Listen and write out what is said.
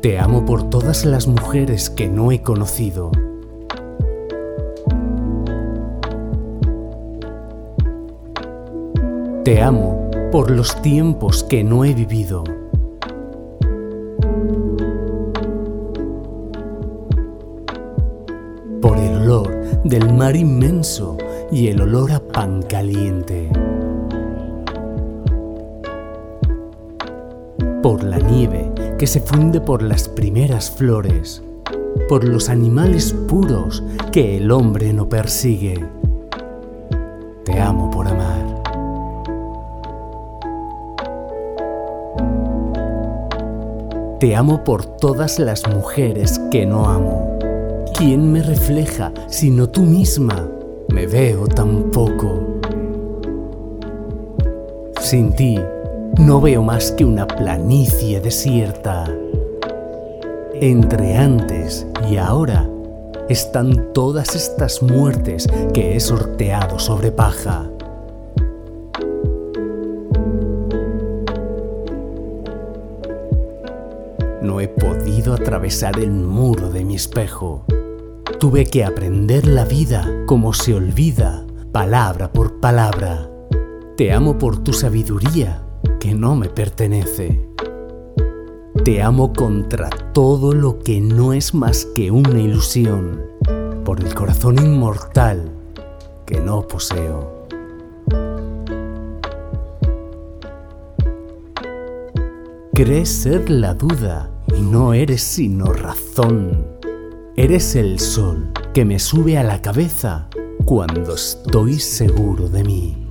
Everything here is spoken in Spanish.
Te amo por todas las mujeres que no he conocido. Te amo por los tiempos que no he vivido. Por el olor del mar inmenso y el olor a pan caliente. Por la nieve que se funde por las primeras flores. Por los animales puros que el hombre no persigue. Te amo por amar. Te amo por todas las mujeres que no amo. ¿Quién me refleja sino tú misma? Me veo tan poco. Sin ti no veo más que una planicie desierta. Entre antes y ahora están todas estas muertes que he sorteado sobre paja. No he podido atravesar el muro de mi espejo. Tuve que aprender la vida como se olvida, palabra por palabra. Te amo por tu sabiduría, que no me pertenece. Te amo contra todo lo que no es más que una ilusión, por el corazón inmortal que no poseo. Crees ser la duda y no eres sino razón. Eres el sol que me sube a la cabeza cuando estoy seguro de mí.